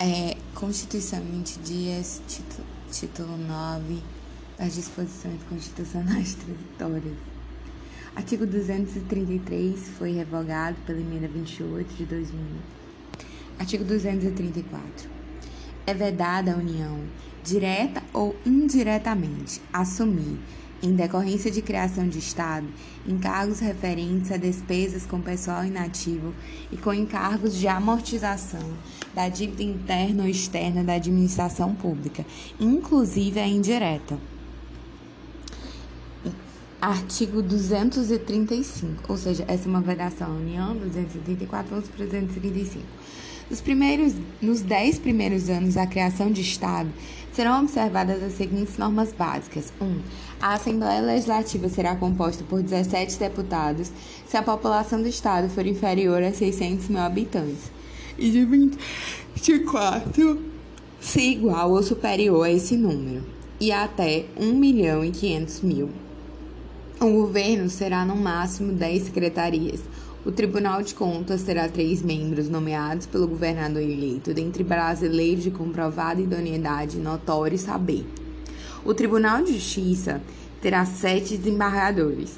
É, Constituição, 20 dias, título, título 9 das disposições constitucionais transitórias. Artigo 233 foi revogado pela emenda 28 de 2000. Artigo 234. É vedada à União, direta ou indiretamente, assumir em decorrência de criação de Estado, encargos referentes a despesas com pessoal inativo e com encargos de amortização da dívida interna ou externa da administração pública, inclusive a indireta. Artigo 235, ou seja, essa é uma vedação União 234, vamos para 235. Nos, primeiros, nos dez primeiros anos da criação de Estado, serão observadas as seguintes normas básicas. 1. Um, a Assembleia Legislativa será composta por 17 deputados se a população do Estado for inferior a 600 mil habitantes. E de 24 se igual ou superior a esse número. E até 1 milhão e 500 mil. O governo será no máximo 10 secretarias o Tribunal de Contas terá três membros nomeados pelo governador eleito, dentre brasileiros de comprovada idoneidade notório saber. O Tribunal de Justiça terá sete desembargadores.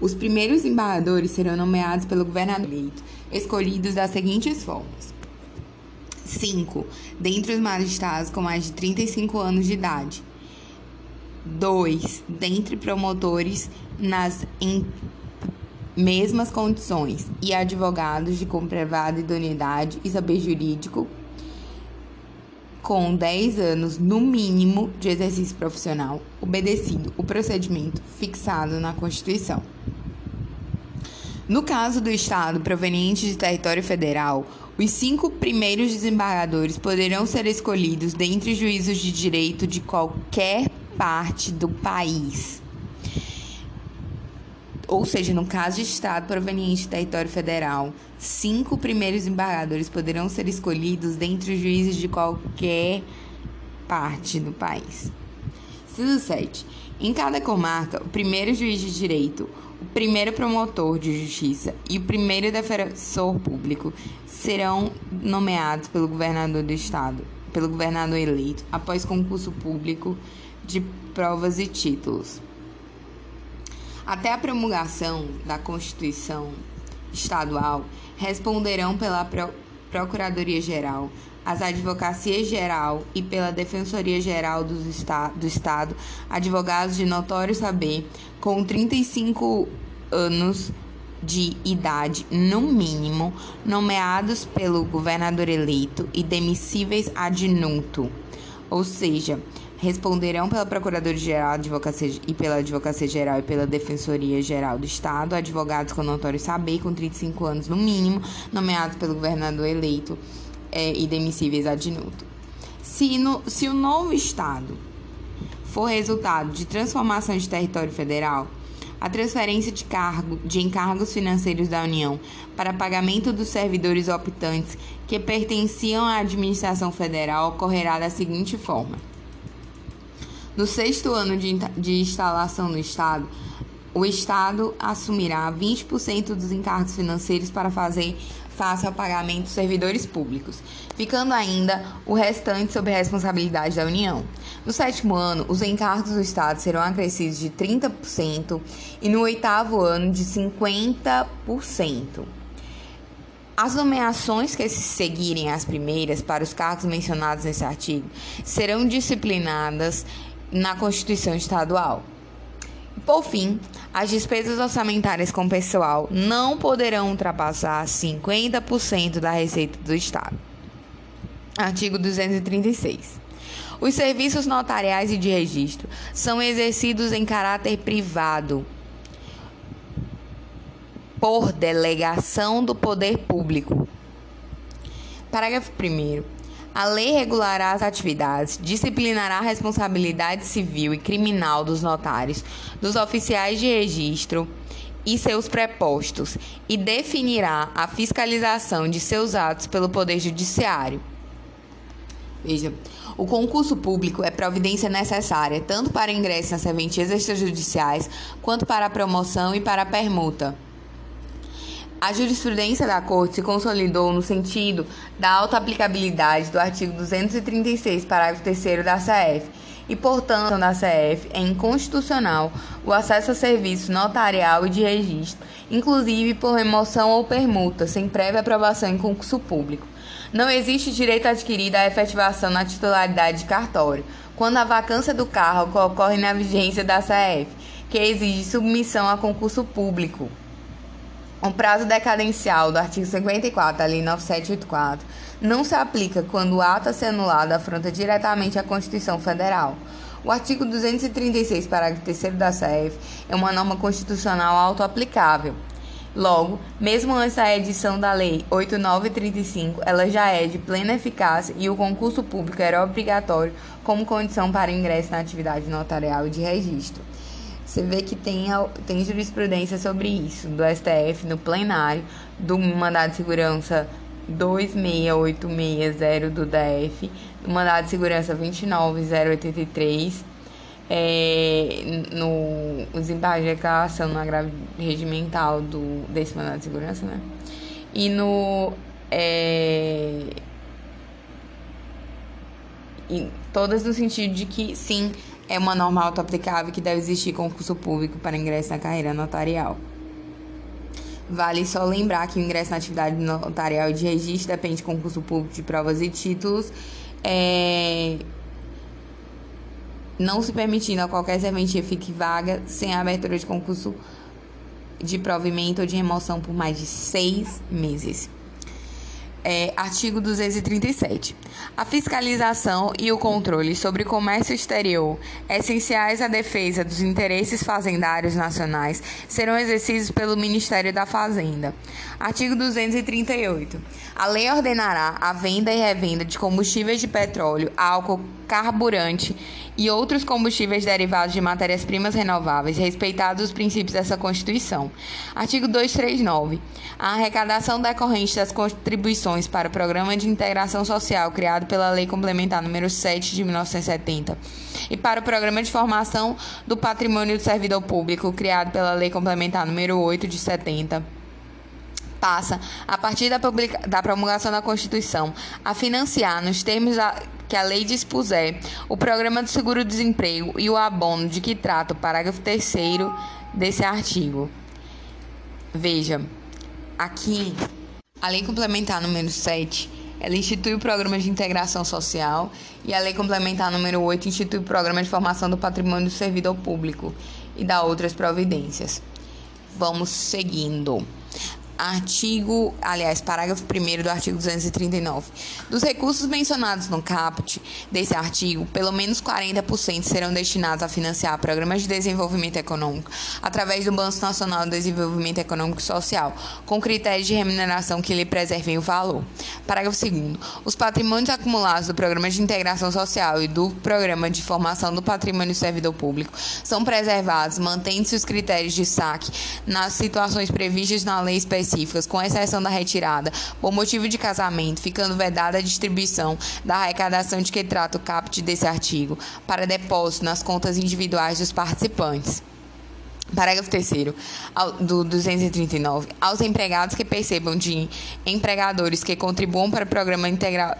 Os primeiros desembargadores serão nomeados pelo governador eleito, escolhidos das seguintes formas: 5. Dentre os magistrados com mais de 35 anos de idade. 2. Dentre promotores nas mesmas condições e advogados de comprovada idoneidade e saber jurídico com 10 anos no mínimo de exercício profissional, obedecido o procedimento fixado na Constituição. No caso do Estado proveniente de território federal, os cinco primeiros desembargadores poderão ser escolhidos dentre juízos de direito de qualquer parte do país ou seja, no caso de Estado proveniente de território federal, cinco primeiros embargadores poderão ser escolhidos dentre juízes de qualquer parte do país. Inciso 7. Em cada comarca, o primeiro juiz de direito, o primeiro promotor de justiça e o primeiro defensor público serão nomeados pelo governador do estado, pelo governador eleito, após concurso público de provas e títulos. Até a promulgação da Constituição Estadual, responderão pela Procuradoria-Geral, as Advocacia-Geral e pela Defensoria-Geral do, do Estado, advogados de notório saber, com 35 anos de idade, no mínimo, nomeados pelo governador eleito e demissíveis ad nutum, ou seja, responderão pela Procuradoria-Geral e pela Advocacia Geral e pela Defensoria Geral do Estado, advogados com notório saber, com 35 anos no mínimo, nomeados pelo governador eleito é, e demissíveis ad nutum. Se, no, se o novo Estado for resultado de transformação de território federal, a transferência de, cargo, de encargos financeiros da União para pagamento dos servidores optantes que pertenciam à administração federal ocorrerá da seguinte forma no sexto ano de, de instalação no Estado, o Estado assumirá 20% dos encargos financeiros para fazer face ao pagamento dos servidores públicos, ficando ainda o restante sob responsabilidade da União. No sétimo ano, os encargos do Estado serão acrescidos de 30% e no oitavo ano de 50%. As nomeações que se seguirem as primeiras para os cargos mencionados nesse artigo serão disciplinadas na Constituição Estadual. Por fim, as despesas orçamentárias com pessoal não poderão ultrapassar 50% da receita do Estado. Artigo 236. Os serviços notariais e de registro são exercidos em caráter privado por delegação do poder público. Parágrafo 1. A lei regulará as atividades, disciplinará a responsabilidade civil e criminal dos notários, dos oficiais de registro e seus prepostos e definirá a fiscalização de seus atos pelo Poder Judiciário. Veja, o concurso público é providência necessária tanto para ingresso nas serventias extrajudiciais quanto para a promoção e para a permuta. A jurisprudência da Corte se consolidou no sentido da auto-aplicabilidade do artigo 236, parágrafo 3 da CF, e, portanto, da CF é inconstitucional o acesso a serviço notarial e de registro, inclusive por remoção ou permuta, sem prévia aprovação em concurso público. Não existe direito adquirido à efetivação na titularidade de cartório, quando a vacância do cargo ocorre na vigência da CF, que exige submissão a concurso público. O prazo decadencial do artigo 54 da Lei 9784 não se aplica quando o ato a ser anulado afronta diretamente a Constituição Federal. O artigo 236, parágrafo 3 da CF, é uma norma constitucional auto-aplicável. Logo, mesmo antes da edição da Lei 8935, ela já é de plena eficácia e o concurso público era obrigatório como condição para ingresso na atividade notarial e de registro. Você vê que tem, tem jurisprudência sobre isso, do STF no plenário, do mandado de segurança 26860 do DF, do mandado de segurança 29083, é, no desembarque de declaração no agravo regimental do, desse mandado de segurança, né? E no. É, e todas no sentido de que, sim, é uma norma auto-aplicável que deve existir concurso público para ingresso na carreira notarial. Vale só lembrar que o ingresso na atividade notarial de registro depende de concurso público de provas e títulos, é... não se permitindo a qualquer serventia fique vaga sem a abertura de concurso de provimento ou de remoção por mais de seis meses. É, artigo 237. A fiscalização e o controle sobre o comércio exterior, essenciais à defesa dos interesses fazendários nacionais, serão exercidos pelo Ministério da Fazenda. Artigo 238. A lei ordenará a venda e revenda de combustíveis de petróleo, álcool, carburante e outros combustíveis derivados de matérias-primas renováveis, respeitados os princípios dessa Constituição. Artigo 239. A arrecadação decorrente das contribuições para o Programa de Integração Social criado pela Lei Complementar número 7 de 1970 e para o Programa de Formação do Patrimônio do Servidor Público criado pela Lei Complementar número 8 de 70 passa, a partir da, publica... da promulgação da Constituição, a financiar, nos termos da... que a lei dispuser, o programa do seguro-desemprego e o abono de que trata o parágrafo 3 desse artigo. Veja, aqui, a Lei Complementar número 7 ela institui o Programa de Integração Social e a Lei Complementar número 8 institui o Programa de Formação do Patrimônio do Servidor Público e dá outras providências. Vamos seguindo artigo, aliás, parágrafo 1 do artigo 239. Dos recursos mencionados no caput desse artigo, pelo menos 40% serão destinados a financiar programas de desenvolvimento econômico através do Banco Nacional de Desenvolvimento Econômico e Social, com critérios de remuneração que lhe preservem o valor. Parágrafo 2 Os patrimônios acumulados do Programa de Integração Social e do Programa de Formação do Patrimônio do Servidor Público são preservados, mantendo-se os critérios de saque nas situações previstas na lei específica específicas, com exceção da retirada por motivo de casamento, ficando vedada a distribuição da arrecadação de que trata o caput desse artigo para depósito nas contas individuais dos participantes. Parágrafo 3 do 239. Aos empregados que percebam de empregadores que contribuam para o programa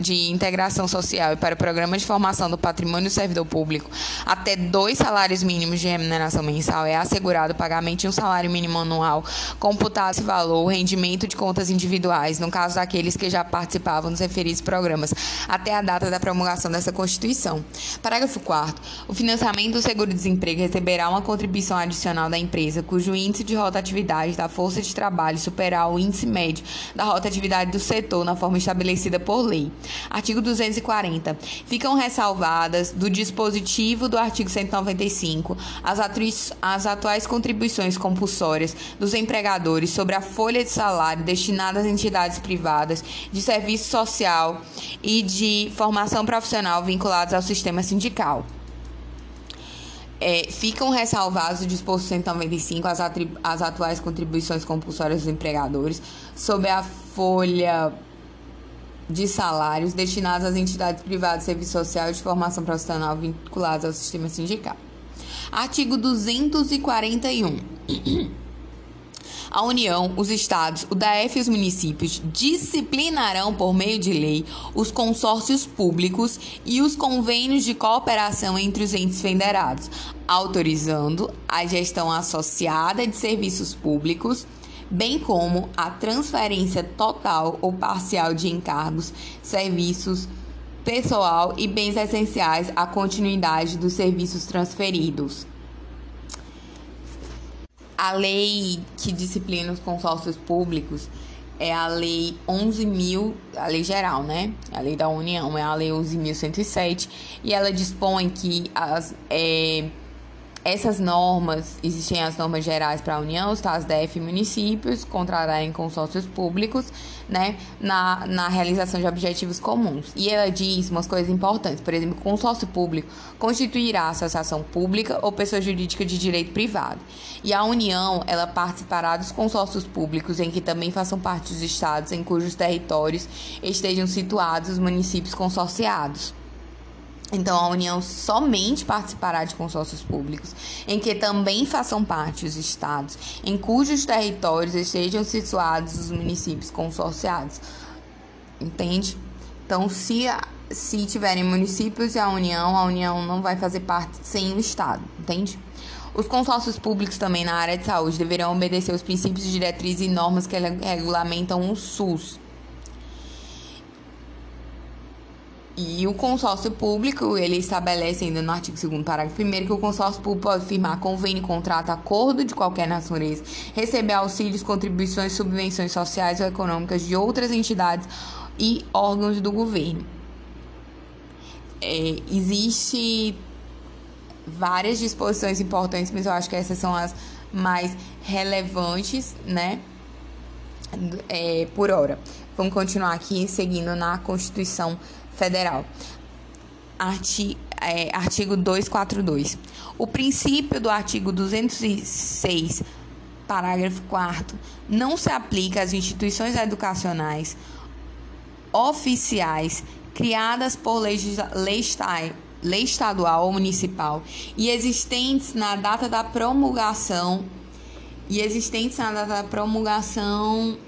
de integração social e para o programa de formação do patrimônio do servidor público, até dois salários mínimos de remuneração mensal é assegurado o pagamento de um salário mínimo anual, computado esse valor, o rendimento de contas individuais, no caso daqueles que já participavam dos referidos programas, até a data da promulgação dessa Constituição. Parágrafo 4 O financiamento do seguro-desemprego receberá uma contribuição adicional da empresa cujo índice de rotatividade da força de trabalho superar o índice médio da rotatividade do setor na forma estabelecida por lei. Artigo 240. Ficam ressalvadas do dispositivo do artigo 195 as, as atuais contribuições compulsórias dos empregadores sobre a folha de salário destinada às entidades privadas de serviço social e de formação profissional vinculadas ao sistema sindical é, ficam ressalvados o disposto 195 as, as atuais contribuições compulsórias dos empregadores sobre a folha de salários destinados às entidades privadas de serviço social e de formação profissional vinculadas ao sistema sindical. Artigo 241. A União, os estados, o DF e os municípios disciplinarão por meio de lei os consórcios públicos e os convênios de cooperação entre os entes federados, autorizando a gestão associada de serviços públicos, bem como a transferência total ou parcial de encargos, serviços, pessoal e bens essenciais à continuidade dos serviços transferidos. A lei que disciplina os consórcios públicos é a lei 11.000, a lei geral, né? A lei da União é a lei 11.107 e ela dispõe que as é, essas normas, existem as normas gerais para a União, estados, DF e municípios contratarem consórcios públicos, né, na, na realização de objetivos comuns. E ela diz umas coisas importantes, por exemplo, consórcio público constituirá associação pública ou pessoa jurídica de direito privado. E a União, ela participará dos consórcios públicos em que também façam parte os estados em cujos territórios estejam situados os municípios consorciados. Então, a União somente participará de consórcios públicos, em que também façam parte os estados, em cujos territórios estejam situados os municípios consorciados. Entende? Então, se, se tiverem municípios e a União, a União não vai fazer parte sem o Estado, entende? Os consórcios públicos também na área de saúde deverão obedecer os princípios, diretrizes e normas que regulamentam o SUS E o consórcio público, ele estabelece ainda no artigo 2 parágrafo 1 que o consórcio público pode firmar convênio, contrato, acordo de qualquer natureza, receber auxílios, contribuições, subvenções sociais ou econômicas de outras entidades e órgãos do governo. É, existe várias disposições importantes, mas eu acho que essas são as mais relevantes, né? É, por hora. Vamos continuar aqui seguindo na Constituição Federal. É, artigo 242. O princípio do artigo 206, parágrafo 4 não se aplica às instituições educacionais oficiais criadas por lei, lei estadual ou municipal e existentes na data da promulgação e existentes na data da promulgação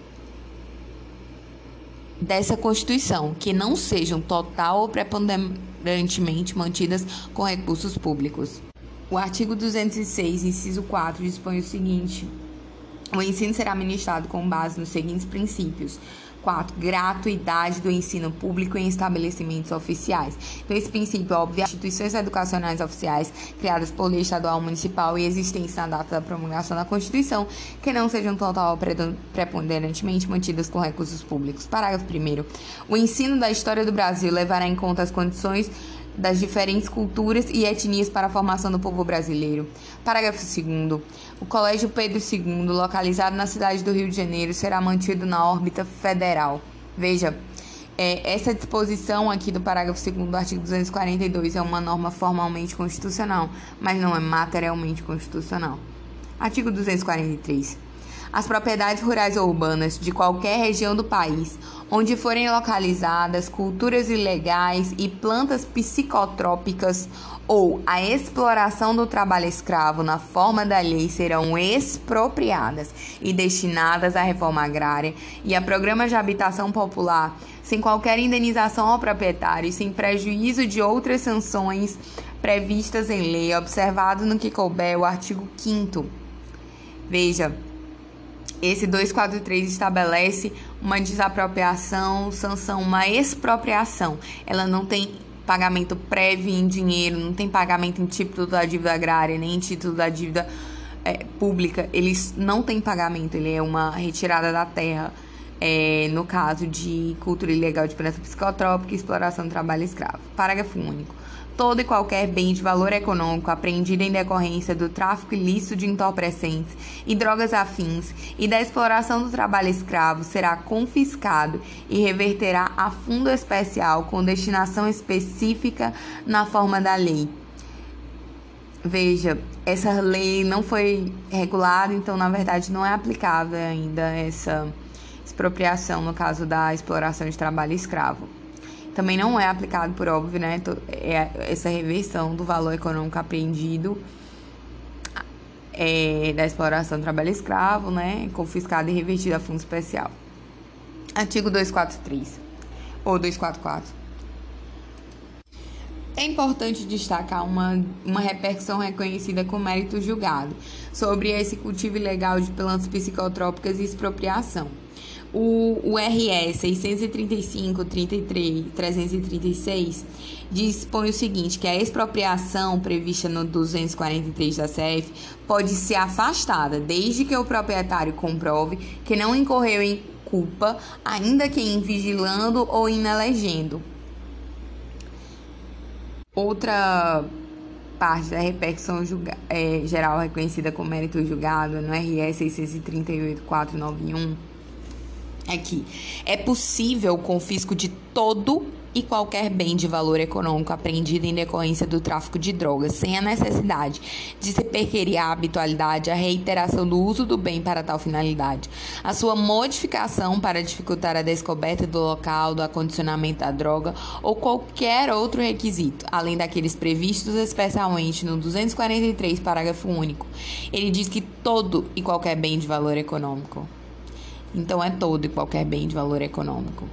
dessa Constituição, que não sejam total ou preponderantemente mantidas com recursos públicos. O artigo 206, inciso 4, dispõe o seguinte: o ensino será ministrado com base nos seguintes princípios: 4. Gratuidade do ensino público em estabelecimentos oficiais. Então, esse princípio é óbvio. Instituições educacionais oficiais criadas por lei estadual municipal e existentes na data da promulgação da Constituição, que não sejam total ou preponderantemente mantidas com recursos públicos. Parágrafo 1. O ensino da história do Brasil levará em conta as condições das diferentes culturas e etnias para a formação do povo brasileiro. Parágrafo 2. O Colégio Pedro II, localizado na cidade do Rio de Janeiro, será mantido na órbita federal. Veja, é, essa disposição aqui do parágrafo 2 do artigo 242 é uma norma formalmente constitucional, mas não é materialmente constitucional. Artigo 243. As propriedades rurais ou urbanas de qualquer região do país onde forem localizadas culturas ilegais e plantas psicotrópicas ou a exploração do trabalho escravo na forma da lei serão expropriadas e destinadas à reforma agrária e a programas de habitação popular, sem qualquer indenização ao proprietário e sem prejuízo de outras sanções previstas em lei, observado no que couber o artigo 5 Veja, esse 243 estabelece uma desapropriação, sanção, uma expropriação. Ela não tem pagamento prévio em dinheiro, não tem pagamento em título da dívida agrária, nem em título da dívida é, pública. Eles não têm pagamento, ele é uma retirada da terra. É, no caso de cultura ilegal de plantas psicotrópica e exploração do trabalho escravo. Parágrafo único todo e qualquer bem de valor econômico apreendido em decorrência do tráfico ilícito de entorpecentes e drogas afins e da exploração do trabalho escravo será confiscado e reverterá a fundo especial com destinação específica na forma da lei. Veja, essa lei não foi regulada, então na verdade não é aplicável ainda essa expropriação no caso da exploração de trabalho escravo. Também não é aplicado, por óbvio, né? É essa reversão do valor econômico apreendido é, da exploração do trabalho escravo, né? Confiscada e revertida a fundo especial. Artigo 243 ou 244. É importante destacar uma, uma repercussão reconhecida com mérito julgado sobre esse cultivo ilegal de plantas psicotrópicas e expropriação. O, o RE 635, 33, 336 dispõe o seguinte, que a expropriação prevista no 243 da CF pode ser afastada, desde que o proprietário comprove que não incorreu em culpa, ainda que em vigilando ou inelegendo. Outra parte da repercussão julga, é, geral reconhecida como mérito julgado no RS 638.491 é que é possível o confisco de todo e qualquer bem de valor econômico apreendido em decorrência do tráfico de drogas, sem a necessidade de se perquerir a habitualidade, a reiteração do uso do bem para tal finalidade, a sua modificação para dificultar a descoberta do local, do acondicionamento da droga ou qualquer outro requisito, além daqueles previstos especialmente no 243, parágrafo único. Ele diz que todo e qualquer bem de valor econômico. Então é todo e qualquer bem de valor econômico.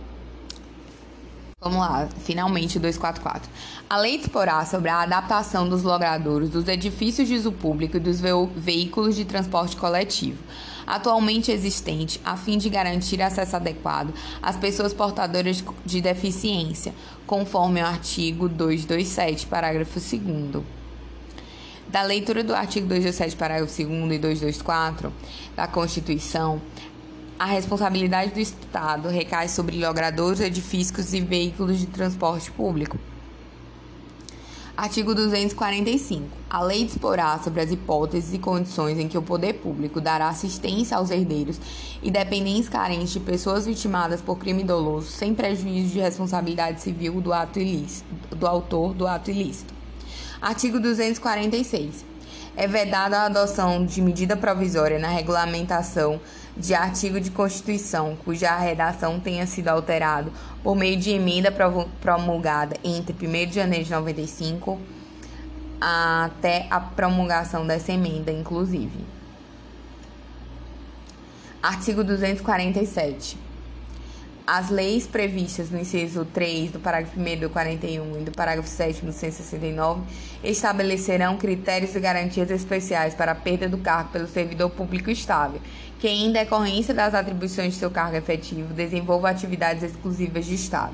Vamos lá, finalmente 244. A lei disporá sobre a adaptação dos logradouros dos edifícios de uso público e dos veículos de transporte coletivo, atualmente existente, a fim de garantir acesso adequado às pessoas portadoras de deficiência, conforme o artigo 227, parágrafo 2 da leitura do artigo 227, parágrafo 2 e 224 da Constituição, a responsabilidade do Estado recai sobre logradores, edifícios e veículos de transporte público. Artigo 245. A lei disporá sobre as hipóteses e condições em que o poder público dará assistência aos herdeiros e dependentes carentes de pessoas vitimadas por crime doloso, sem prejuízo de responsabilidade civil do ato ilícito, do autor do ato ilícito. Artigo 246. É vedada a adoção de medida provisória na regulamentação de artigo de Constituição cuja redação tenha sido alterado por meio de emenda promulgada entre 1 de janeiro de 95 até a promulgação dessa emenda, inclusive. Artigo 247. As leis previstas no inciso 3 do parágrafo 1 do 41 e do parágrafo 7 do 169 estabelecerão critérios e garantias especiais para a perda do cargo pelo servidor público estável, que, em decorrência das atribuições de seu cargo efetivo, desenvolva atividades exclusivas de Estado.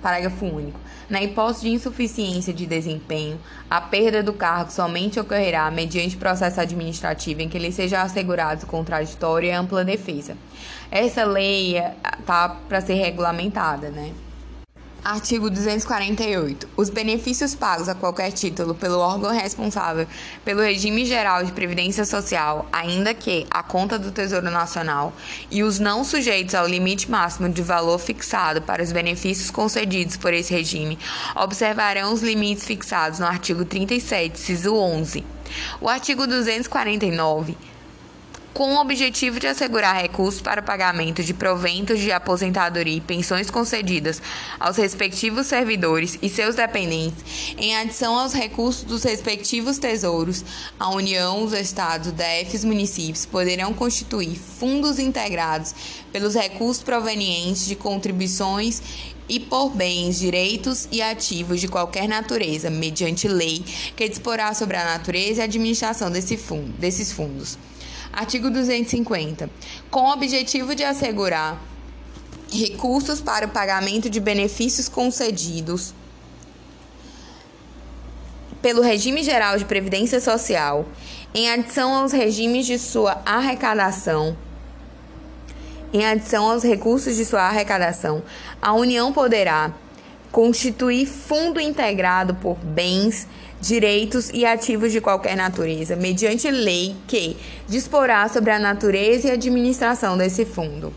Parágrafo único. Na hipótese de insuficiência de desempenho, a perda do cargo somente ocorrerá mediante processo administrativo em que lhe seja assegurado contraditório e ampla defesa. Essa lei eh, para ser regulamentada, né? Artigo 248. Os benefícios pagos a qualquer título pelo órgão responsável pelo regime geral de previdência social, ainda que a conta do Tesouro Nacional, e os não sujeitos ao limite máximo de valor fixado para os benefícios concedidos por esse regime, observarão os limites fixados no artigo 37, ciso 11. O artigo 249 com o objetivo de assegurar recursos para o pagamento de proventos de aposentadoria e pensões concedidas aos respectivos servidores e seus dependentes, em adição aos recursos dos respectivos tesouros, a União, os estados, DF e os municípios poderão constituir fundos integrados pelos recursos provenientes de contribuições e por bens, direitos e ativos de qualquer natureza, mediante lei que disporá sobre a natureza e a administração desse fundo, desses fundos. Artigo 250. Com o objetivo de assegurar recursos para o pagamento de benefícios concedidos pelo regime geral de previdência social, em adição aos regimes de sua arrecadação, em adição aos recursos de sua arrecadação, a União poderá constituir fundo integrado por bens direitos e ativos de qualquer natureza, mediante lei que disporá sobre a natureza e administração desse fundo.